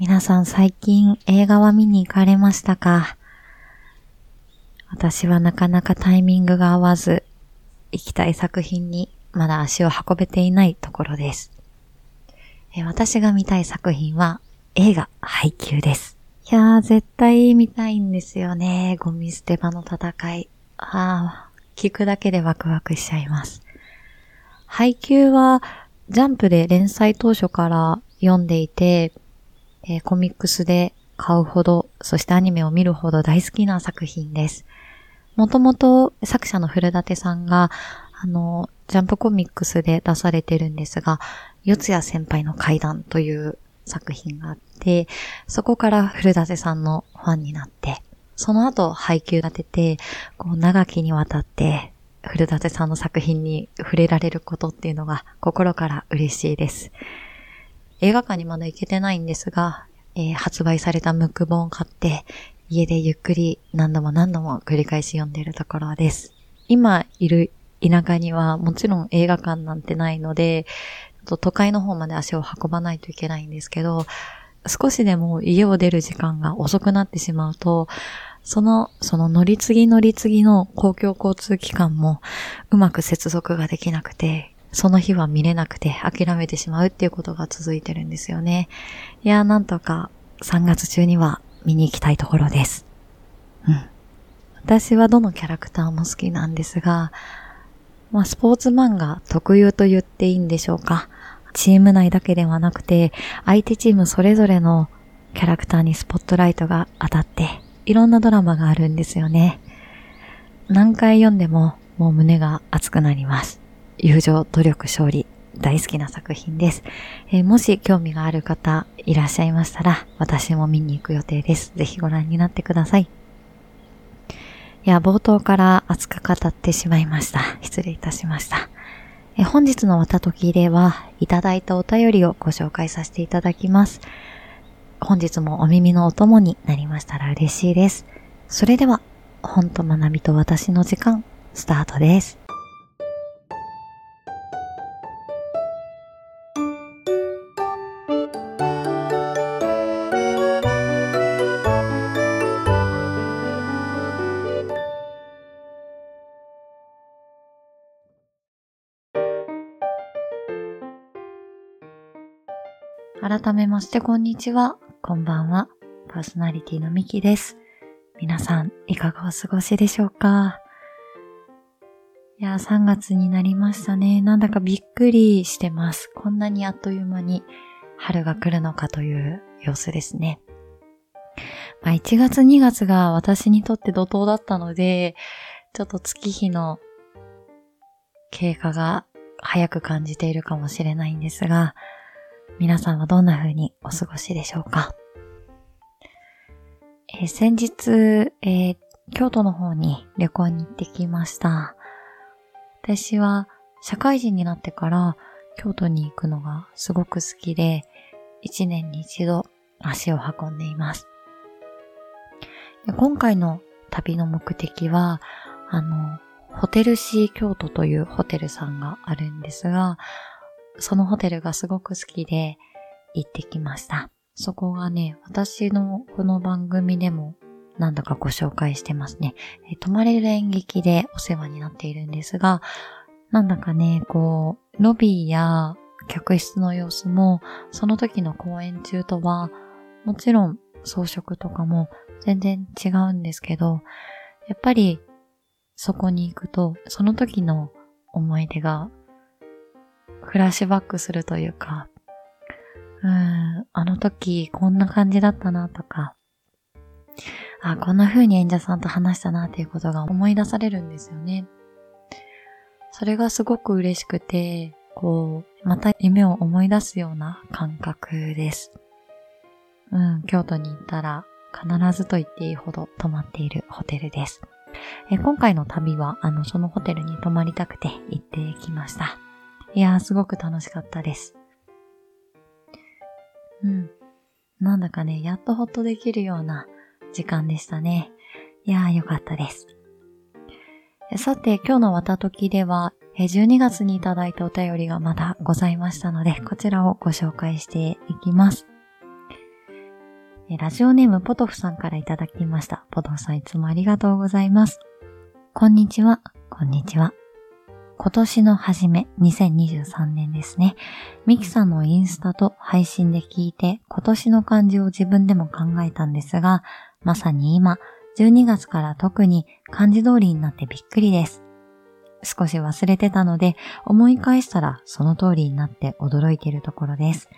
皆さん最近映画は見に行かれましたか？私はなかなかタイミングが合わず、行きたい作品にまだ足を運べていないところです。え私が見たい作品は映画配給です。いやー、絶対見たいんですよね。ゴミ捨て場の戦い。ああ、聞くだけでワクワクしちゃいます。配給は、ジャンプで連載当初から読んでいて、えー、コミックスで買うほど、そしてアニメを見るほど大好きな作品です。もともと作者の古舘さんが、あの、ジャンプコミックスで出されてるんですが、四谷先輩の階段という作品があって、そこから古舘さんのファンになって、その後配給が出て、こう長きにわたって古舘さんの作品に触れられることっていうのが心から嬉しいです。映画館にまだ行けてないんですが、えー、発売されたムック本を買って、家でゆっくり何度も何度も繰り返し読んでいるところです。今いる田舎にはもちろん映画館なんてないので、都会の方まで足を運ばないといけないんですけど、少しでも家を出る時間が遅くなってしまうと、その、その乗り継ぎ乗り継ぎの公共交通機関もうまく接続ができなくて、その日は見れなくて諦めてしまうっていうことが続いてるんですよね。いや、なんとか3月中には見に行きたいところです。うん。私はどのキャラクターも好きなんですが、まあ、スポーツ漫画特有と言っていいんでしょうか。チーム内だけではなくて、相手チームそれぞれのキャラクターにスポットライトが当たって、いろんなドラマがあるんですよね。何回読んでももう胸が熱くなります。友情、努力、勝利、大好きな作品です。えー、もし興味がある方いらっしゃいましたら、私も見に行く予定です。ぜひご覧になってください。いや、冒頭から熱く語ってしまいました。失礼いたしました。え本日のわたときでは、いただいたお便りをご紹介させていただきます。本日もお耳のお供になりましたら嬉しいです。それでは、本と学びと私の時間、スタートです。改めましてこんにちは。こんばんは。パーソナリティのミキです。皆さん、いかがお過ごしでしょうか？いや、3月になりましたね。なんだかびっくりしてます。こんなにあっという間に春が来るのかという様子ですね。まあ、1月2月が私にとって怒涛だったので、ちょっと月日の経過が早く感じているかもしれないんですが、皆さんはどんな風にお過ごしでしょうか、えー、先日、えー、京都の方に旅行に行ってきました。私は社会人になってから京都に行くのがすごく好きで、一年に一度足を運んでいます。で今回の旅の目的は、あの、ホテルシー京都というホテルさんがあるんですが、そのホテルがすごく好きで行ってきました。そこがね、私のこの番組でも何度かご紹介してますね。え泊まれる演劇でお世話になっているんですが、なんだかね、こう、ロビーや客室の様子も、その時の公演中とは、もちろん装飾とかも全然違うんですけど、やっぱりそこに行くと、その時の思い出がフラッシュバックするというか、うん、あの時こんな感じだったなとか、あ、こんな風に演者さんと話したなっていうことが思い出されるんですよね。それがすごく嬉しくて、こう、また夢を思い出すような感覚です。うん、京都に行ったら必ずと言っていいほど泊まっているホテルです。え今回の旅は、あの、そのホテルに泊まりたくて行ってきました。いやー、すごく楽しかったです。うん。なんだかね、やっとほっとできるような時間でしたね。いやー、よかったです。さて、今日のわたときでは、12月にいただいたお便りがまだございましたので、こちらをご紹介していきます。ラジオネームポトフさんからいただきました。ポトフさんいつもありがとうございます。こんにちは、こんにちは。今年の初め、2023年ですね。ミキさんのインスタと配信で聞いて、今年の漢字を自分でも考えたんですが、まさに今、12月から特に漢字通りになってびっくりです。少し忘れてたので、思い返したらその通りになって驚いているところです。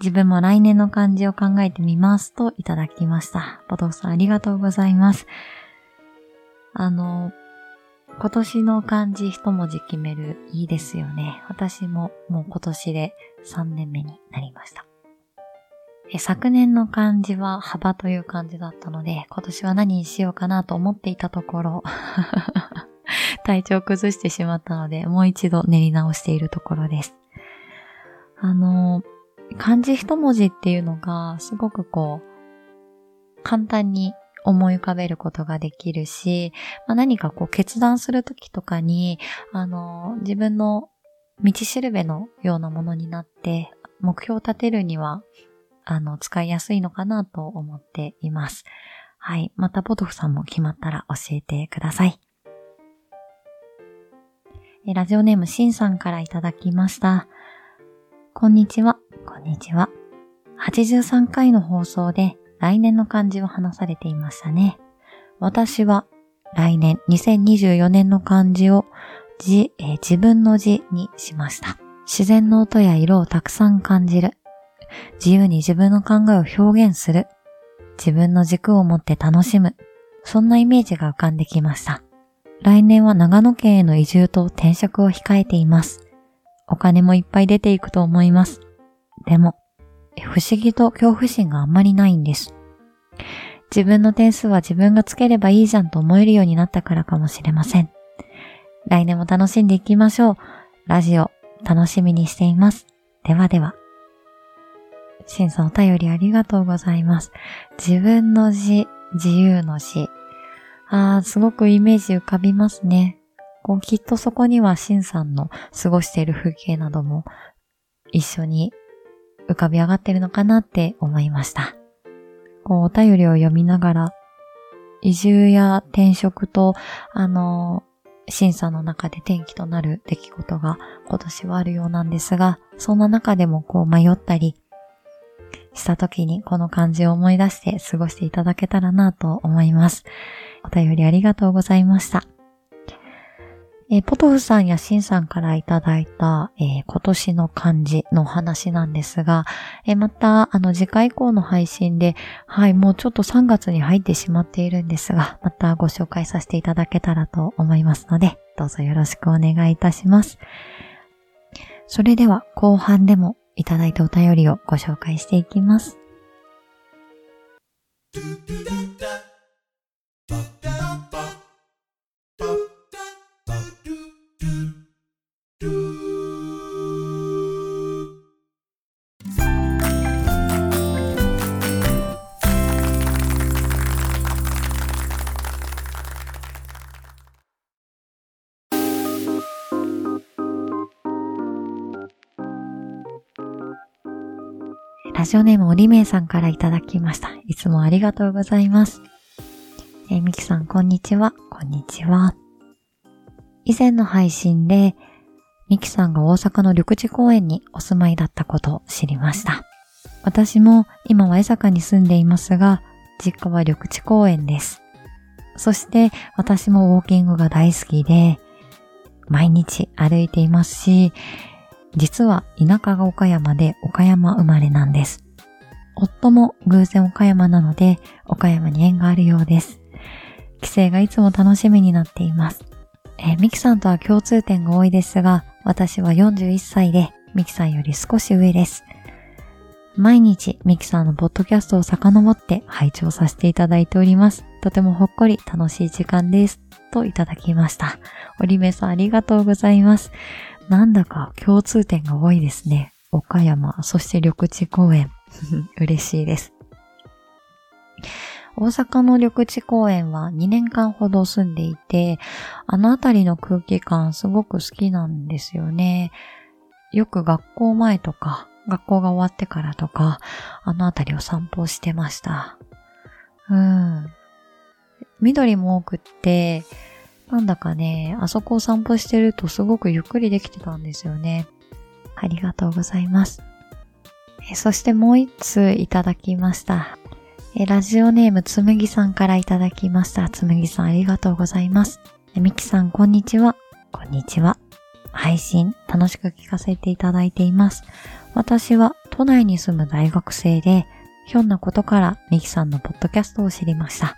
自分も来年の漢字を考えてみますといただきました。ポトフさんありがとうございます。あの、今年の漢字一文字決めるいいですよね。私ももう今年で3年目になりました。昨年の漢字は幅という漢字だったので、今年は何にしようかなと思っていたところ、体調崩してしまったので、もう一度練り直しているところです。あの、漢字一文字っていうのが、すごくこう、簡単に思い浮かべることができるし、まあ、何かこう決断するときとかに、あの、自分の道しるべのようなものになって、目標を立てるには、あの、使いやすいのかなと思っています。はい。また、ポトフさんも決まったら教えてください。ラジオネームシンさんからいただきました。こんにちは。こんにちは。83回の放送で来年の漢字を話されていましたね。私は来年2024年の漢字を字、えー、自分の字にしました。自然の音や色をたくさん感じる。自由に自分の考えを表現する。自分の軸を持って楽しむ。そんなイメージが浮かんできました。来年は長野県への移住と転職を控えています。お金もいっぱい出ていくと思います。でも、不思議と恐怖心があんまりないんです。自分の点数は自分がつければいいじゃんと思えるようになったからかもしれません。来年も楽しんでいきましょう。ラジオ楽しみにしています。ではでは。シンさんお便りありがとうございます。自分の字、自由の字。ああ、すごくイメージ浮かびますね。こうきっとそこにはシンさんの過ごしている風景なども一緒に浮かび上がってるのかなって思いました。こう、お便りを読みながら、移住や転職と、あの、審査の中で転機となる出来事が今年はあるようなんですが、そんな中でもこう迷ったりした時にこの漢字を思い出して過ごしていただけたらなと思います。お便りありがとうございました。えー、ポトフさんやシンさんからいただいた、えー、今年の漢字の話なんですが、えー、また、あの、次回以降の配信で、はい、もうちょっと3月に入ってしまっているんですが、またご紹介させていただけたらと思いますので、どうぞよろしくお願いいたします。それでは、後半でもいただいたお便りをご紹介していきます。ラジオネームおりめいさんからいただきました。いつもありがとうございます。えー、みきさん、こんにちは。こんにちは。以前の配信で、みきさんが大阪の緑地公園にお住まいだったことを知りました。私も今は江坂に住んでいますが、実家は緑地公園です。そして私もウォーキングが大好きで、毎日歩いていますし、実は田舎が岡山で岡山生まれなんです。夫も偶然岡山なので岡山に縁があるようです。帰省がいつも楽しみになっています。えー、ミキさんとは共通点が多いですが、私は41歳でミキさんより少し上です。毎日ミキさんのポッドキャストを遡って拝聴させていただいております。とてもほっこり楽しい時間です。といただきました。おりめさんありがとうございます。なんだか共通点が多いですね。岡山、そして緑地公園。嬉しいです。大阪の緑地公園は2年間ほど住んでいて、あの辺りの空気感すごく好きなんですよね。よく学校前とか学校が終わってからとか、あのあたりを散歩してました。うん。緑も多くって、なんだかね、あそこを散歩してるとすごくゆっくりできてたんですよね。ありがとうございます。えそしてもう一通いただきました。えラジオネームつむぎさんからいただきました。つむぎさんありがとうございます。みきさんこんにちは。こんにちは。配信楽しく聞かせていただいています。私は都内に住む大学生で、ひょんなことからミキさんのポッドキャストを知りました。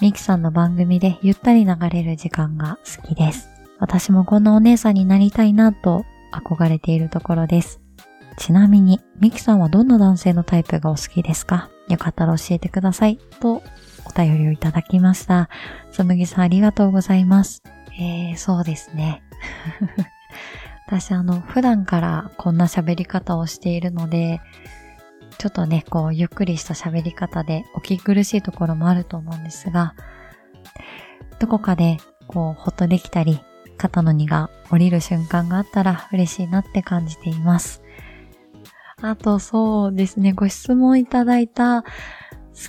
ミキさんの番組でゆったり流れる時間が好きです。私もこんなお姉さんになりたいなと憧れているところです。ちなみに、ミキさんはどんな男性のタイプがお好きですか？よかったら教えてください。と、お便りをいただきました。つむぎさんありがとうございます。えー、そうですね。私あの、普段からこんな喋り方をしているので、ちょっとね、こう、ゆっくりした喋り方でお聞き苦しいところもあると思うんですが、どこかで、こう、ほっとできたり、肩の荷が降りる瞬間があったら嬉しいなって感じています。あと、そうですね、ご質問いただいた好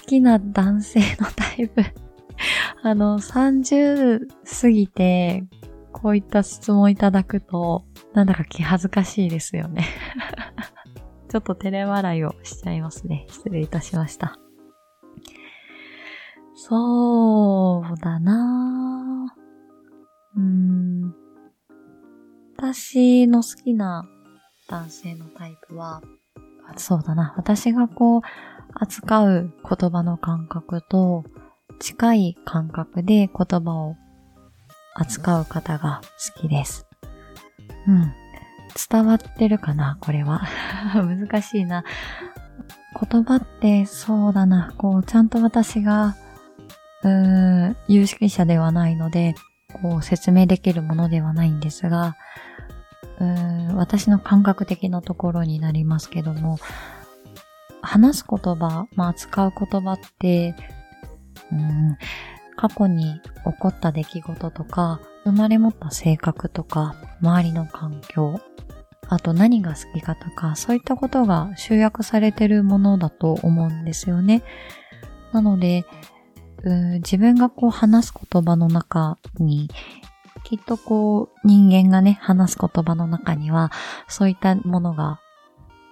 きな男性のタイプ あの、30過ぎて、こういった質問いただくと、なんだか気恥ずかしいですよね ちょっと照れ笑いをしちゃいますね。失礼いたしました。そうだな。うーん。私の好きな男性のタイプは、そうだな。私がこう、扱う言葉の感覚と近い感覚で言葉を扱う方が好きです。うん。伝わってるかなこれは。難しいな。言葉ってそうだな。こう、ちゃんと私が、うーん、有識者ではないので、こう、説明できるものではないんですが、うーん、私の感覚的なところになりますけども、話す言葉、まあ、使う言葉って、うん、過去に起こった出来事とか、生まれ持った性格とか、周りの環境、あと何が好きかとか、そういったことが集約されてるものだと思うんですよね。なので、自分がこう話す言葉の中に、きっとこう人間がね、話す言葉の中には、そういったものが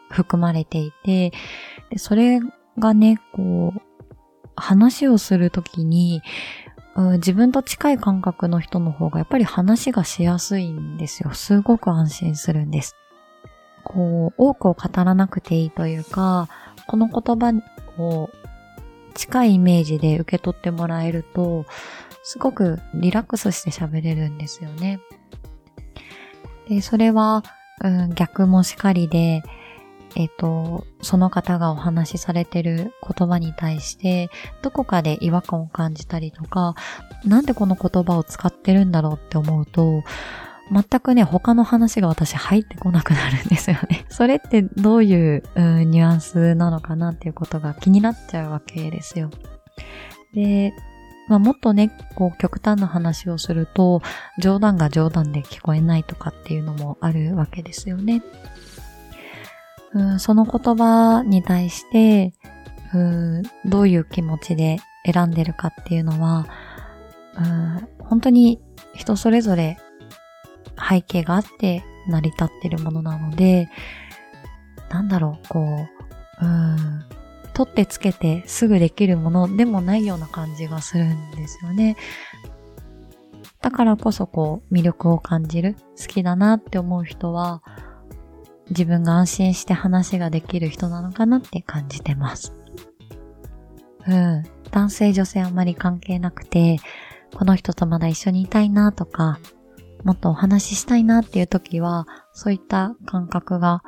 含まれていて、でそれがね、こう、話をするときに、自分と近い感覚の人の方がやっぱり話がしやすいんですよ。すごく安心するんです。こう、多くを語らなくていいというか、この言葉を近いイメージで受け取ってもらえると、すごくリラックスして喋れるんですよね。で、それは、うん、逆もしかりで、えっ、と、その方がお話しされてる言葉に対して、どこかで違和感を感じたりとか、なんでこの言葉を使ってるんだろうって思うと、全くね、他の話が私入ってこなくなるんですよね。それってどういう、うニュアンスなのかなっていうことが気になっちゃうわけですよ。で、まあ、もっとね、こう極端な話をすると、冗談が冗談で聞こえないとかっていうのもあるわけですよね。うん、その言葉に対して、うん、どういう気持ちで選んでるかっていうのは、うん、本当に人それぞれ背景があって成り立ってるものなので、なんだろう、こう、うん、取ってつけてすぐできるものでもないような感じがするんですよね。だからこそこう魅力を感じる、好きだなって思う人は、自分が安心して話ができる人なのかなって感じてます。うん。男性女性あんまり関係なくて、この人とまだ一緒にいたいなとか、もっとお話ししたいなっていう時は、そういった感覚が、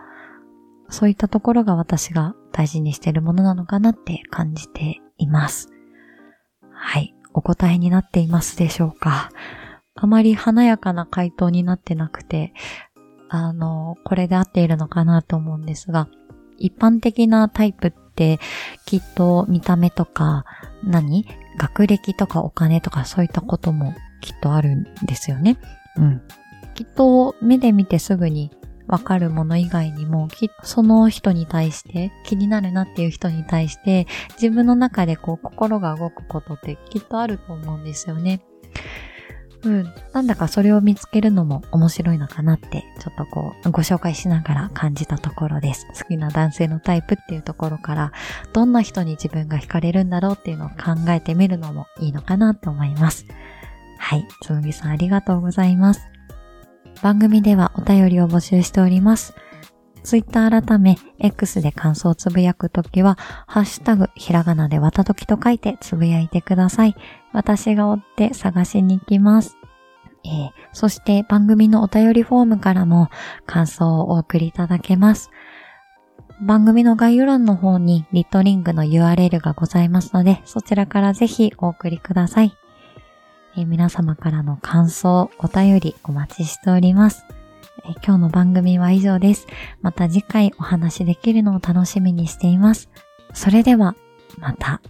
そういったところが私が大事にしているものなのかなって感じています。はい。お答えになっていますでしょうかあまり華やかな回答になってなくて、あの、これで合っているのかなと思うんですが、一般的なタイプってきっと見た目とか何？学歴とかお金とかそういったこともきっとあるんですよね。うん。きっと目で見てすぐに、わかるもの以外にも、きその人に対して、気になるなっていう人に対して、自分の中でこう心が動くことってきっとあると思うんですよね。うん。なんだかそれを見つけるのも面白いのかなって、ちょっとこう、ご紹介しながら感じたところです。好きな男性のタイプっていうところから、どんな人に自分が惹かれるんだろうっていうのを考えてみるのもいいのかなと思います。はい。つむぎさんありがとうございます。番組ではお便りを募集しております。ツイッター改め、X で感想をつぶやくときは、ハッシュタグ、ひらがなでわたときと書いてつぶやいてください。私が追って探しに行きます。えー、そして番組のお便りフォームからも感想をお送りいただけます。番組の概要欄の方にリットリングの URL がございますので、そちらからぜひお送りください。えー、皆様からの感想、お便りお待ちしております。え、今日の番組は以上です。また次回お話できるのを楽しみにしています。それでは、また。